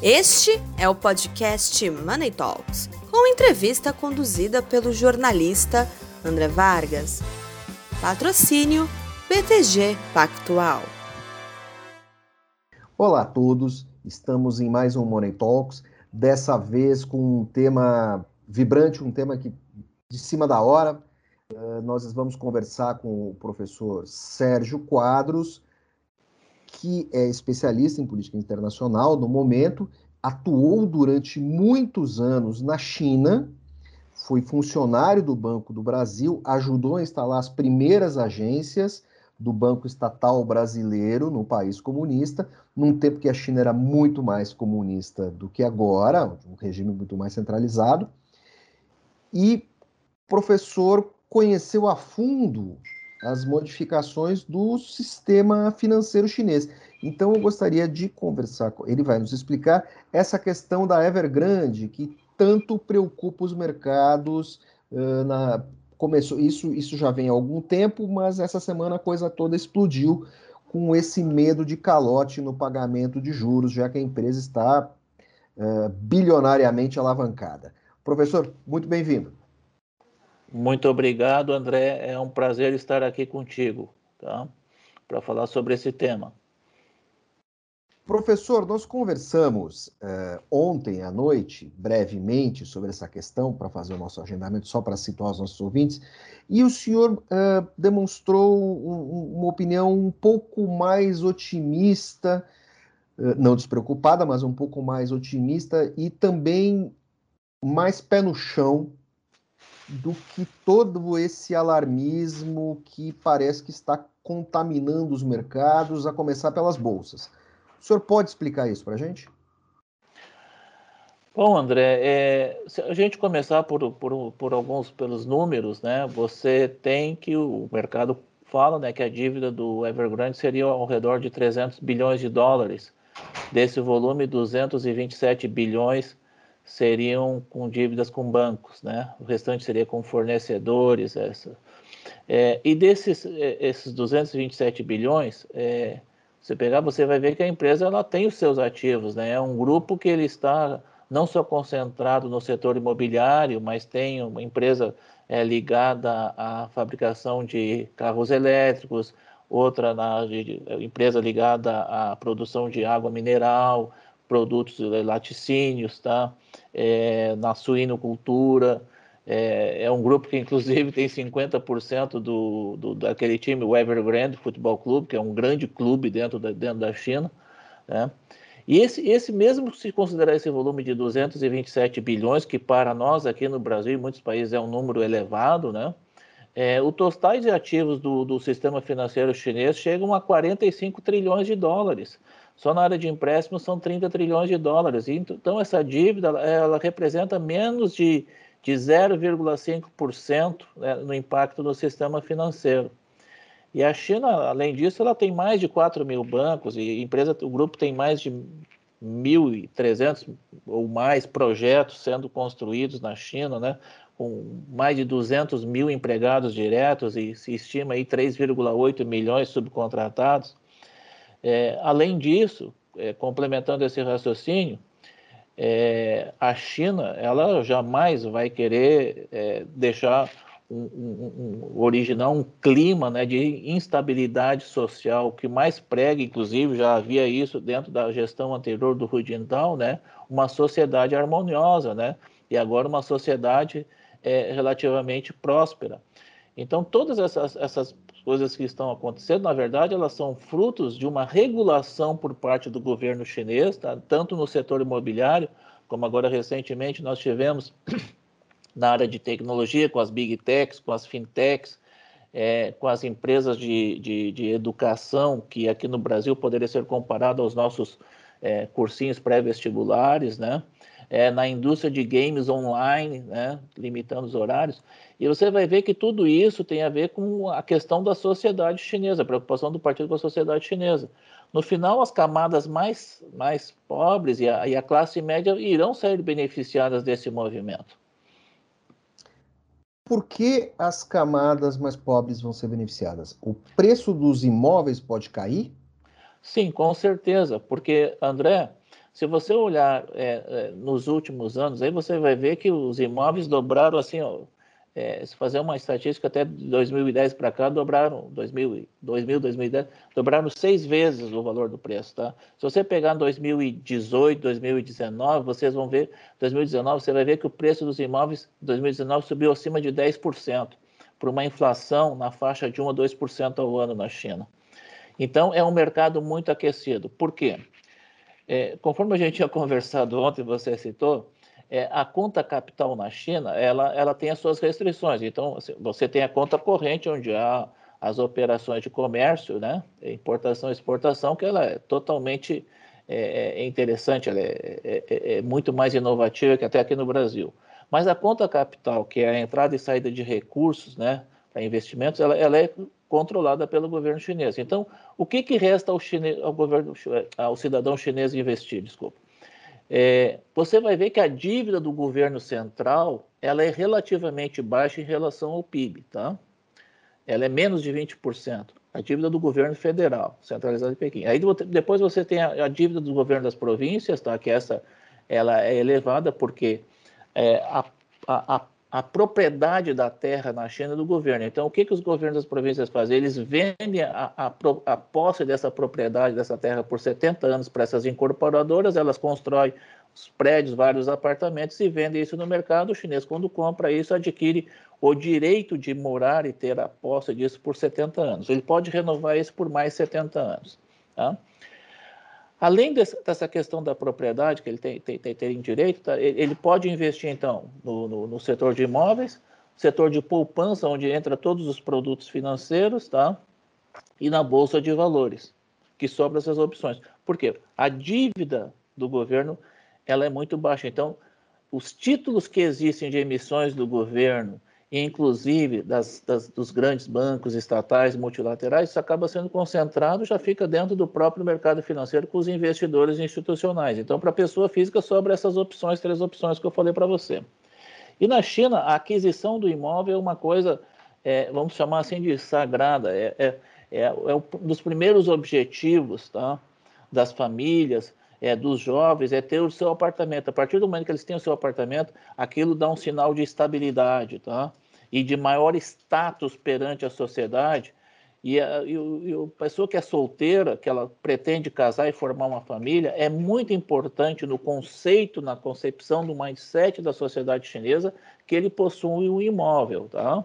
Este é o podcast Money Talks, com entrevista conduzida pelo jornalista André Vargas. Patrocínio BTG Pactual. Olá a todos, estamos em mais um Money Talks, dessa vez com um tema vibrante, um tema que de cima da hora. Uh, nós vamos conversar com o professor Sérgio Quadros, que é especialista em política internacional no momento, atuou durante muitos anos na China, foi funcionário do Banco do Brasil, ajudou a instalar as primeiras agências do Banco Estatal Brasileiro no país comunista, num tempo que a China era muito mais comunista do que agora, um regime muito mais centralizado. E professor conheceu a fundo as modificações do sistema financeiro chinês. Então eu gostaria de conversar com ele, vai nos explicar essa questão da Evergrande que tanto preocupa os mercados uh, na começou isso isso já vem há algum tempo, mas essa semana a coisa toda explodiu com esse medo de calote no pagamento de juros, já que a empresa está uh, bilionariamente alavancada. Professor, muito bem-vindo. Muito obrigado, André. É um prazer estar aqui contigo, tá? Para falar sobre esse tema. Professor, nós conversamos uh, ontem à noite, brevemente, sobre essa questão, para fazer o nosso agendamento, só para situar os nossos ouvintes, e o senhor uh, demonstrou um, uma opinião um pouco mais otimista, uh, não despreocupada, mas um pouco mais otimista e também mais pé no chão do que todo esse alarmismo que parece que está contaminando os mercados, a começar pelas bolsas. O senhor pode explicar isso para a gente? Bom, André, é, se a gente começar por, por, por, alguns pelos números, né? Você tem que o mercado fala, né, que a dívida do Evergrande seria ao redor de 300 bilhões de dólares. Desse volume, 227 bilhões seriam com dívidas com bancos, né? O restante seria com fornecedores. Essa. É, e desses é, esses 227 bilhões, é, você pegar, você vai ver que a empresa ela tem os seus ativos, né? É um grupo que ele está não só concentrado no setor imobiliário, mas tem uma empresa é, ligada à fabricação de carros elétricos, outra na de, empresa ligada à produção de água mineral, produtos laticínios, tá? É, na suinocultura. É, é, um grupo que, inclusive, tem 50% do, do, daquele time, o Evergrande Futebol Clube, que é um grande clube dentro da, dentro da China. Né? E esse, esse mesmo, se considerar esse volume de 227 bilhões, que para nós aqui no Brasil e muitos países é um número elevado, né? É, o tostais de ativos do, do sistema financeiro chinês chegam a 45 trilhões de dólares. Só na área de empréstimos são 30 trilhões de dólares. Então, essa dívida ela representa menos de, de 0,5% né, no impacto no sistema financeiro. E a China, além disso, ela tem mais de 4 mil bancos e empresa, o grupo tem mais de 1.300 ou mais projetos sendo construídos na China, né, com mais de 200 mil empregados diretos e se estima aí 3,8 milhões subcontratados. É, além disso, é, complementando esse raciocínio, é, a China ela jamais vai querer é, deixar um, um, um, originar um clima né, de instabilidade social que mais prega, inclusive já havia isso dentro da gestão anterior do Hu Jintao, né, uma sociedade harmoniosa, né, e agora uma sociedade é, relativamente próspera. Então todas essas, essas coisas que estão acontecendo, na verdade, elas são frutos de uma regulação por parte do governo chinês, tá? tanto no setor imobiliário, como agora recentemente nós tivemos na área de tecnologia, com as big techs, com as fintechs, é, com as empresas de, de, de, educação, que aqui no Brasil poderia ser comparado aos nossos é, cursinhos pré-vestibulares, né? É, na indústria de games online, né? limitando os horários. E você vai ver que tudo isso tem a ver com a questão da sociedade chinesa, a preocupação do partido com a sociedade chinesa. No final, as camadas mais, mais pobres e a, e a classe média irão sair beneficiadas desse movimento. Por que as camadas mais pobres vão ser beneficiadas? O preço dos imóveis pode cair? Sim, com certeza, porque, André, Se você olhar é, é, nos últimos anos, aí você vai ver que os imóveis dobraram assim, ó, é, se fazer uma estatística até 2010 para cá, dobraram, 2000, 2000, 2010, dobraram seis vezes o valor do preço, tá? Se você pegar 2018, 2019, vocês vão ver, 2019, você vai ver que o preço dos imóveis, 2019, subiu acima de 10%, por uma inflação na faixa de 1 a 2% ao ano na China. Então, é um mercado muito aquecido. Por quê? É, conforme a gente tinha conversado ontem, você citou, é, a conta capital na China, ela, ela tem as suas restrições. Então, assim, você tem a conta corrente, onde há as operações de comércio, né, importação e exportação, que ela é totalmente é, é interessante, ela é, é, é, é, muito mais inovativa que até aqui no Brasil. Mas a conta capital, que é a entrada e saída de recursos, né, para investimentos, ela, ela é controlada pelo governo chinês. Então, o que, que resta ao, chinês, ao, governo, ao cidadão chinês investir? Desculpa. É, você vai ver que a dívida do governo central ela é relativamente baixa em relação ao PIB, tá? Ela é menos de 20%. A dívida do governo federal, centralizada em Pequim. Aí depois você tem a, a dívida do governo das províncias, tá? Que essa ela é elevada porque é, a, a, a propriedade da terra na China do governo. Então, o que, que os governos das províncias fazem? Eles vendem a, a, a posse dessa propriedade, dessa terra, por 70 anos para essas incorporadoras, elas constroem os prédios, vários apartamentos e vendem isso no mercado. O chinês, quando compra isso, adquire o direito de morar e ter a posse disso por 70 anos. Ele pode renovar isso por mais 70 anos. Tá? Além dessa questão da propriedade que ele tem, tem, tem, tem direito, tá? ele, pode investir, então, no, no, no, setor de imóveis, setor de poupança, onde entra todos os produtos financeiros, tá? e na Bolsa de Valores, que sobram essas opções. Por quê? A dívida do governo ela é muito baixa. Então, os títulos que existem de emissões do governo inclusive das, das, dos grandes bancos estatais multilaterais, isso acaba sendo concentrado, já fica dentro do próprio mercado financeiro com os investidores institucionais. Então, para a pessoa física, sobra essas opções, três opções que eu falei para você. E na China, a aquisição do imóvel é uma coisa, é, vamos chamar assim de sagrada, é, é, é, é um dos primeiros objetivos tá, das famílias, é, dos jovens é ter o seu apartamento. A partir do momento que eles têm o seu apartamento, aquilo dá um sinal de estabilidade, tá? E de maior status perante a sociedade. E a, e, e a pessoa que é solteira, que ela pretende casar e formar uma família, é muito importante no conceito, na concepção do mindset da sociedade chinesa, que ele possui um imóvel, tá?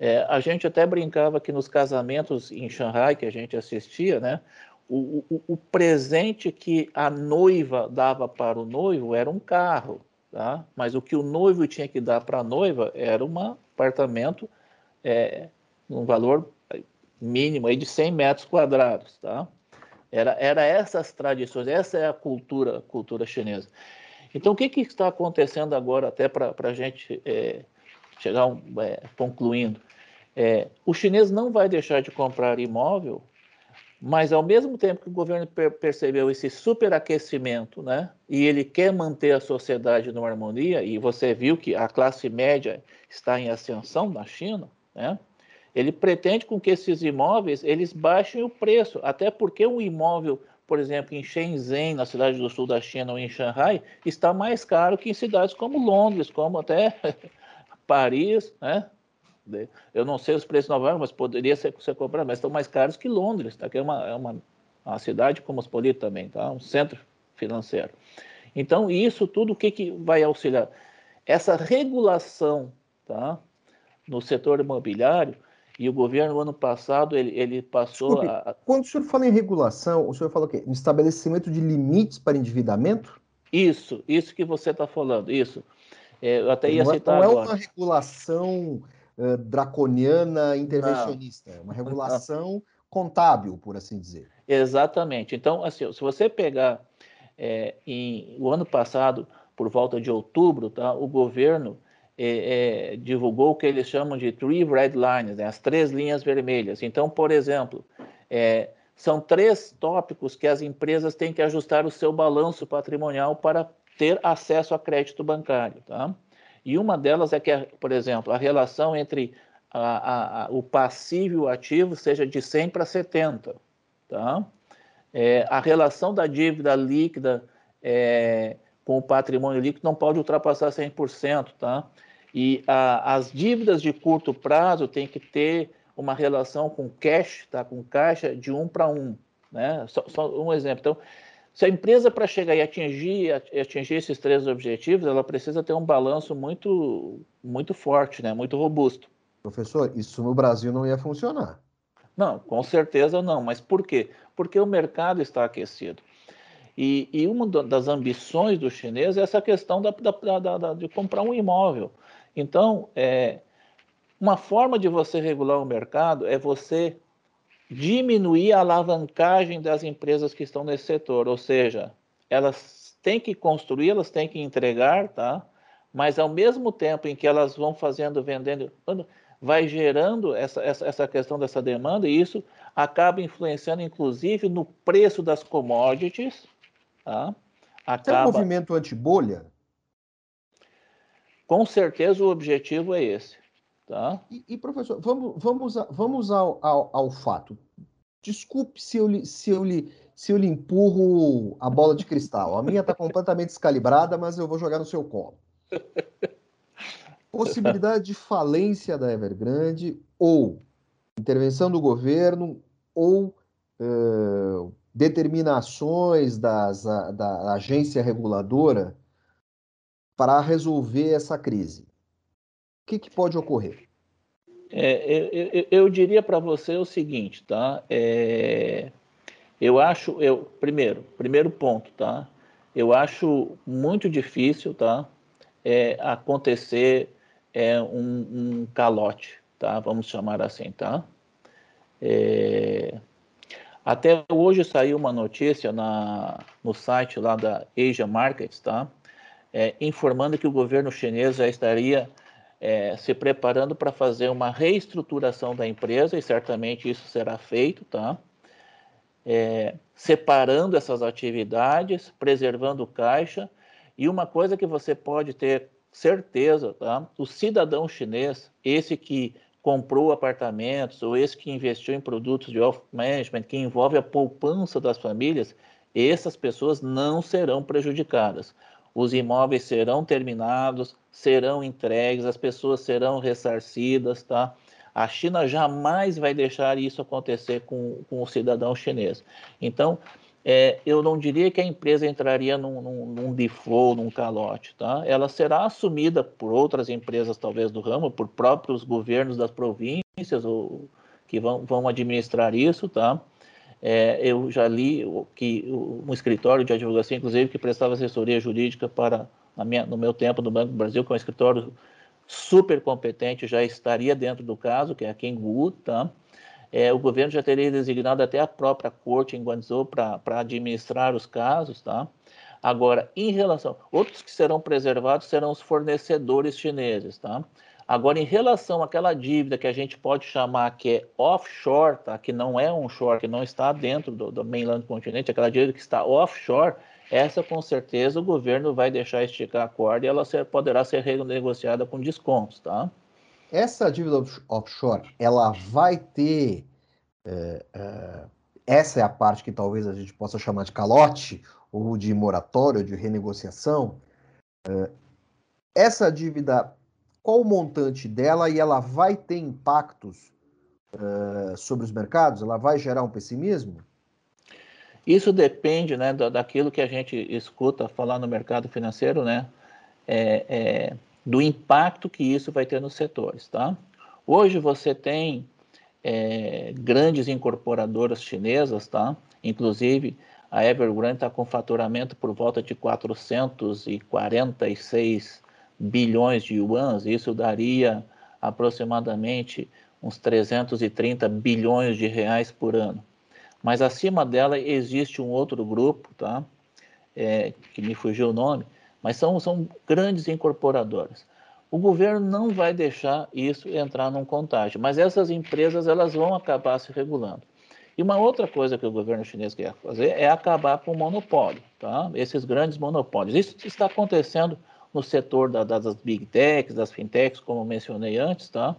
É, a gente até brincava que nos casamentos em Xangai, que a gente assistia, né? O, o, o, presente que a noiva dava para o noivo era um carro, tá? mas o que o noivo tinha que dar para a noiva era um apartamento é, um valor mínimo aí de 100 metros quadrados. Tá? Era, era essas tradições, essa é a cultura, cultura chinesa. Então, o que, que está acontecendo agora, até para a gente é, chegar um, é, concluindo? É, o chinês não vai deixar de comprar imóvel mas, ao mesmo tempo que o governo per percebeu esse superaquecimento, né, e ele quer manter a sociedade numa harmonia, e você viu que a classe média está em ascensão na China, né, ele pretende com que esses imóveis eles baixem o preço, até porque um imóvel, por exemplo, em Shenzhen, na cidade do sul da China, ou em Shanghai, está mais caro que em cidades como Londres, como até Paris, né? Eu não sei os preços de Nova York, mas poderia ser, ser comprado, mas estão mais caros que Londres, tá? que é uma, é uma, uma cidade cosmopolita também, tá? um centro financeiro. Então, isso tudo o que, que vai auxiliar? Essa regulação tá? no setor imobiliário, e o governo, no ano passado, ele, ele passou Desculpe, a. Quando o senhor fala em regulação, o senhor fala o quê? Um estabelecimento de limites para endividamento? Isso, isso que você está falando, isso. É, eu até ia não citar. É, não agora. é uma regulação draconiana intervencionista, é uma regulação contábil, por assim dizer. Exatamente. Então, assim, se você pegar é, em, o ano passado, por volta de outubro, tá, o governo é, é, divulgou o que eles chamam de three red lines, né, as três linhas vermelhas. Então, por exemplo, são três tópicos que as empresas têm que ajustar o seu balanço patrimonial para ter acesso a crédito bancário. Tá? E uma delas é que, por exemplo, a relação entre a, a, a, o passivo e o ativo seja de 100 para 70. Tá? É, a relação da dívida líquida é, com o patrimônio líquido não pode ultrapassar 100%, tá? E as dívidas de curto prazo têm que ter uma relação com cash, tá? Com caixa de um para um, né? Só, só, um exemplo. Então, se a empresa para chegar e atingir, atingir esses três objetivos, ela precisa ter um balanço muito, muito forte, né? Muito robusto. Professor, isso no Brasil não ia funcionar. Não, com certeza não. Mas por quê? Porque o mercado está aquecido. E, e uma das ambições do chinês é essa questão da, da, da, de comprar um imóvel. Então, é, uma forma de você regular o mercado é você diminuir a alavancagem das empresas que estão nesse setor, ou seja, elas têm que construir, elas têm que entregar, tá? Mas ao mesmo tempo em que elas vão fazendo, vendendo, vai gerando essa, essa, essa questão dessa demanda e isso acaba influenciando, inclusive, no preço das commodities. Tá? Acaba... É um movimento anti-bolha? Com certeza o objetivo é esse. Tá? E, e professor, vamos, vamos, vamos ao, ao, ao, fato. Desculpe se eu, se, eu se eu lhe empurro a bola de cristal. A minha está completamente descalibrada, mas eu vou jogar no seu colo. possibilidade de falência da Evergrande ou intervenção do governo ou uh, determinações das, a, da agência reguladora para resolver essa crise. O que, que pode ocorrer? É, eu, eu, diria para você o seguinte, tá? É, eu acho, eu primeiro, primeiro ponto, tá? Eu acho muito difícil, tá? É, acontecer é um, um calote, tá? Vamos chamar assim, tá? É... Até hoje saiu uma notícia na, no site lá da Asia Markets, tá? É, informando que o governo chinês já estaria é, se preparando para fazer uma reestruturação da empresa e certamente isso será feito, tá? É, separando essas atividades, preservando caixa e uma coisa que você pode ter certeza, tá? O cidadão chinês, esse que comprou apartamentos ou esse que investiu em produtos de wealth management que envolve a poupança das famílias, essas pessoas não serão prejudicadas. Os imóveis serão terminados, serão entregues, as pessoas serão ressarcidas, tá? A China jamais vai deixar isso acontecer com, com o cidadão chinês. Então, é, eu não diria que a empresa entraria num, num, num, default, num calote, tá? Ela será assumida por outras empresas, talvez do ramo, por próprios governos das províncias ou, que vão, vão administrar isso, tá? É, eu já li que um escritório de advocacia, inclusive, que prestava assessoria jurídica para, minha, no meu tempo, no Banco do Brasil, que é um escritório super competente, já estaria dentro do caso, que é a Kingwood, tá? é, o governo já teria designado até a própria corte em Guangzhou para administrar os casos, tá? Agora, em relação, outros que serão preservados serão os fornecedores chineses, tá? Agora, em relação àquela dívida que a gente pode chamar que é offshore, tá? que não é onshore, que não está dentro do, do mainland continente, aquela dívida que está offshore, essa com certeza o governo vai deixar esticar a corda e ela ser, poderá ser renegociada com descontos, tá? Essa dívida offshore, ela vai ter. É, é, essa é a parte que talvez a gente possa chamar de calote, ou de moratório, de renegociação. É, essa dívida, qual o montante dela e ela vai ter impactos é, sobre os mercados? Ela vai gerar um pessimismo? Isso depende né, daquilo que a gente escuta falar no mercado financeiro, né? É, é, do impacto que isso vai ter nos setores. Tá? Hoje você tem é, grandes incorporadoras chinesas, tá? inclusive a Evergrande está com faturamento por volta de 446 bilhões de yuans, isso daria aproximadamente uns 330 bilhões de reais por ano. Mas acima dela existe um outro grupo, tá? É, que me fugiu o nome, mas são, são grandes incorporadoras. O governo não vai deixar isso entrar num contágio, mas essas empresas elas vão acabar se regulando. E uma outra coisa que o governo chinês quer fazer é acabar com o monopólio, tá? esses grandes monopólios. Isso está acontecendo no setor da, das big techs, das fintechs, como mencionei antes, tá?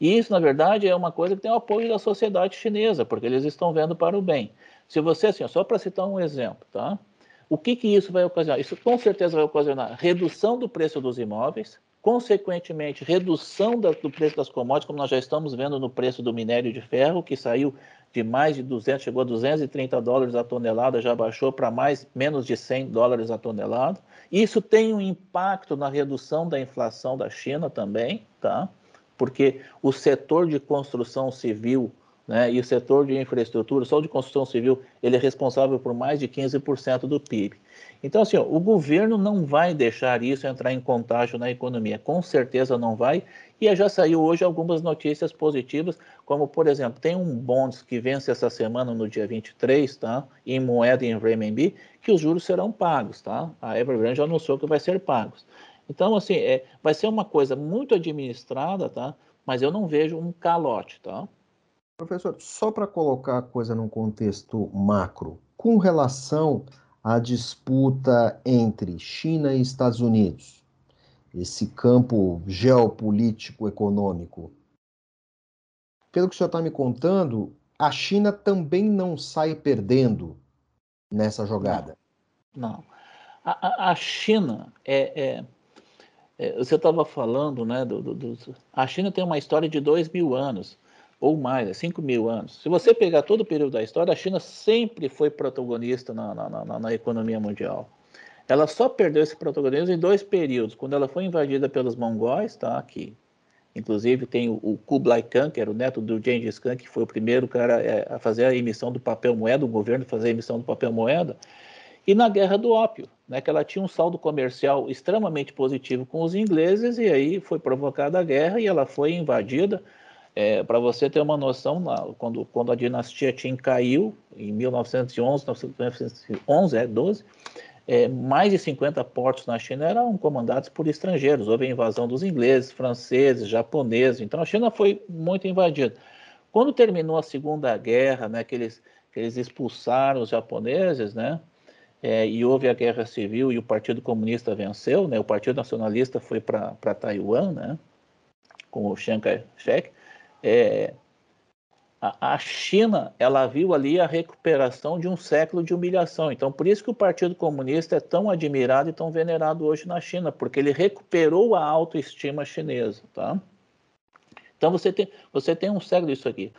E isso, na verdade, é uma coisa que tem o apoio da sociedade chinesa, porque eles estão vendo para o bem. Se você, assim, só para citar um exemplo, tá? O que, que isso vai ocasionar? Isso com certeza vai ocasionar redução do preço dos imóveis, consequentemente, redução do preço das commodities, como nós já estamos vendo no preço do minério de ferro, que saiu de mais de 200, chegou a 230 dólares a tonelada, já baixou para mais menos de 100 dólares a tonelada. Isso tem um impacto na redução da inflação da China também, tá? Porque o setor de construção civil né, e o setor de infraestrutura, só de construção civil, ele é responsável por mais de 15% do PIB. Então, assim, ó, o governo não vai deixar isso entrar em contágio na economia, com certeza não vai. E já saiu hoje algumas notícias positivas, como, por exemplo, tem um bonds que vence essa semana no dia 23, tá? Em moeda em renminbi, que os juros serão pagos, tá? A Evergrande já anunciou que vai ser pagos. Então, assim, é, vai ser uma coisa muito administrada, tá? Mas eu não vejo um calote, tá? Professor, só para colocar a coisa num contexto macro, com relação à disputa entre China e Estados Unidos, esse campo geopolítico econômico. Pelo que o senhor está me contando, a China também não sai perdendo nessa jogada. Não. não. A, a, China é, é, é você estava falando, né? Do, do, do, a China tem uma história de dois mil anos ou mais, é 5 mil anos. Se você pegar todo o período da história, a China sempre foi protagonista na, na, na, na economia mundial. Ela só perdeu esse protagonismo em dois períodos. Quando ela foi invadida pelos mongóis, tá aqui. Inclusive tem o, Kublai Khan, que era o neto do Gengis Khan, que foi o primeiro cara é, a fazer a emissão do papel moeda, o governo fazer a emissão do papel moeda. E na Guerra do Ópio, né, que ela tinha um saldo comercial extremamente positivo com os ingleses, e aí foi provocada a guerra e ela foi invadida é, Para você ter uma noção, quando, quando a dinastia Qin caiu, em 1911, 1911 é, 12, é, mais de 50 portos na China eram comandados por estrangeiros. Houve a invasão dos ingleses, franceses, japoneses. Então a China foi muito invadida. Quando terminou a Segunda Guerra, né, que, eles, que eles expulsaram os japoneses, né, é, e houve a Guerra Civil e o Partido Comunista venceu, né, o Partido Nacionalista foi para Taiwan, né, com o Chiang Kai-shek, é, a, a China ela viu ali a recuperação de um século de humilhação. Então, por isso que o Partido Comunista é tão admirado e tão venerado hoje na China, porque ele recuperou a autoestima chinesa, tá? Então você tem, você tem um século disso aqui.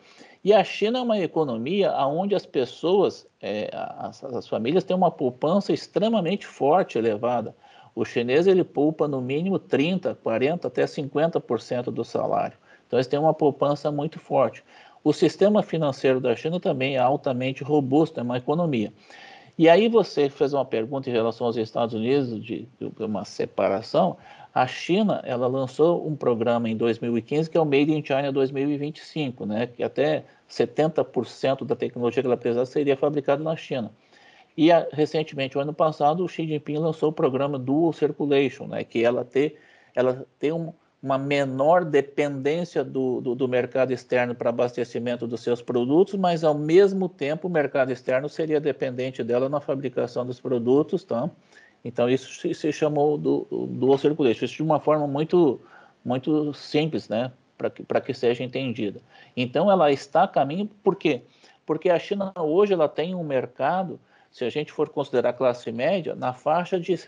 E a China é uma economia onde as pessoas, é, as, as, famílias têm uma poupança extremamente forte, elevada. O chinês ele poupa no mínimo 30, 40, até 50% do salário. Então, eles têm uma poupança muito forte. O sistema financeiro da China também é altamente robusto, é uma economia. E aí você fez uma pergunta em relação aos Estados Unidos de, de uma separação. A China, ela lançou um programa em 2015 que é o Made in China 2025, né? Que até 70% da tecnologia que ela precisa seria fabricada na China. E recentemente, o ano passado, o Xi Jinping lançou o programa Dual Circulation, né? Que ela ter, ela tem um, uma menor dependência do, do, do mercado externo para abastecimento dos seus produtos, mas ao mesmo tempo o mercado externo seria dependente dela na fabricação dos produtos, tá? Então isso se, se chamou do, do circulation, isso de uma forma muito, muito simples, né? Para que, que seja entendida. Então ela está a caminho, por quê? Porque a China hoje ela tem um mercado, se a gente for considerar classe média, na faixa de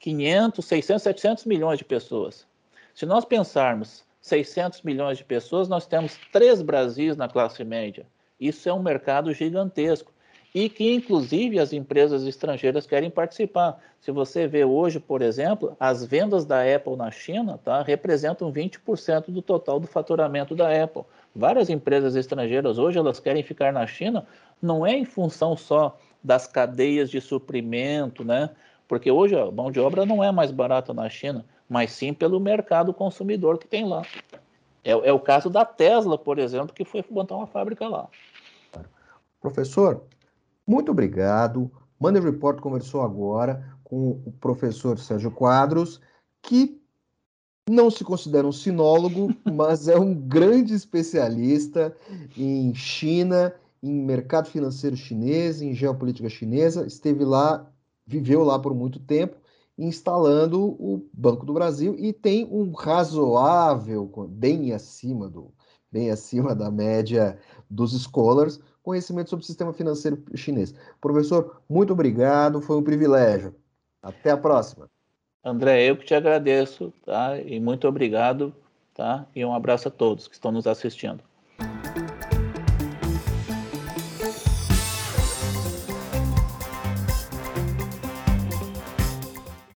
500, 600, 700 milhões de pessoas. Se nós pensarmos 600 milhões de pessoas, nós temos três Brasis na classe média. Isso é um mercado gigantesco e que, inclusive, as empresas estrangeiras querem participar. Se você vê hoje, por exemplo, as vendas da Apple na China tá, representam 20% do total do faturamento da Apple. Várias empresas estrangeiras hoje elas querem ficar na China, não é em função só das cadeias de suprimento, né? Porque hoje a mão de obra não é mais barata na China mas sim pelo mercado consumidor que tem lá. É, é o caso da Tesla, por exemplo, que foi montar uma fábrica lá. Professor, muito obrigado. Money Report conversou agora com o professor Sérgio Quadros, que não se considera um sinólogo, mas é um grande especialista em China, em mercado financeiro chinês, em geopolítica chinesa. Esteve lá, viveu lá por muito tempo instalando o Banco do Brasil e tem um razoável, bem acima do bem acima da média dos scholars, conhecimento sobre o sistema financeiro chinês. Professor, muito obrigado, foi um privilégio. Até a próxima. André, eu que te agradeço, tá? E muito obrigado, tá? E um abraço a todos que estão nos assistindo.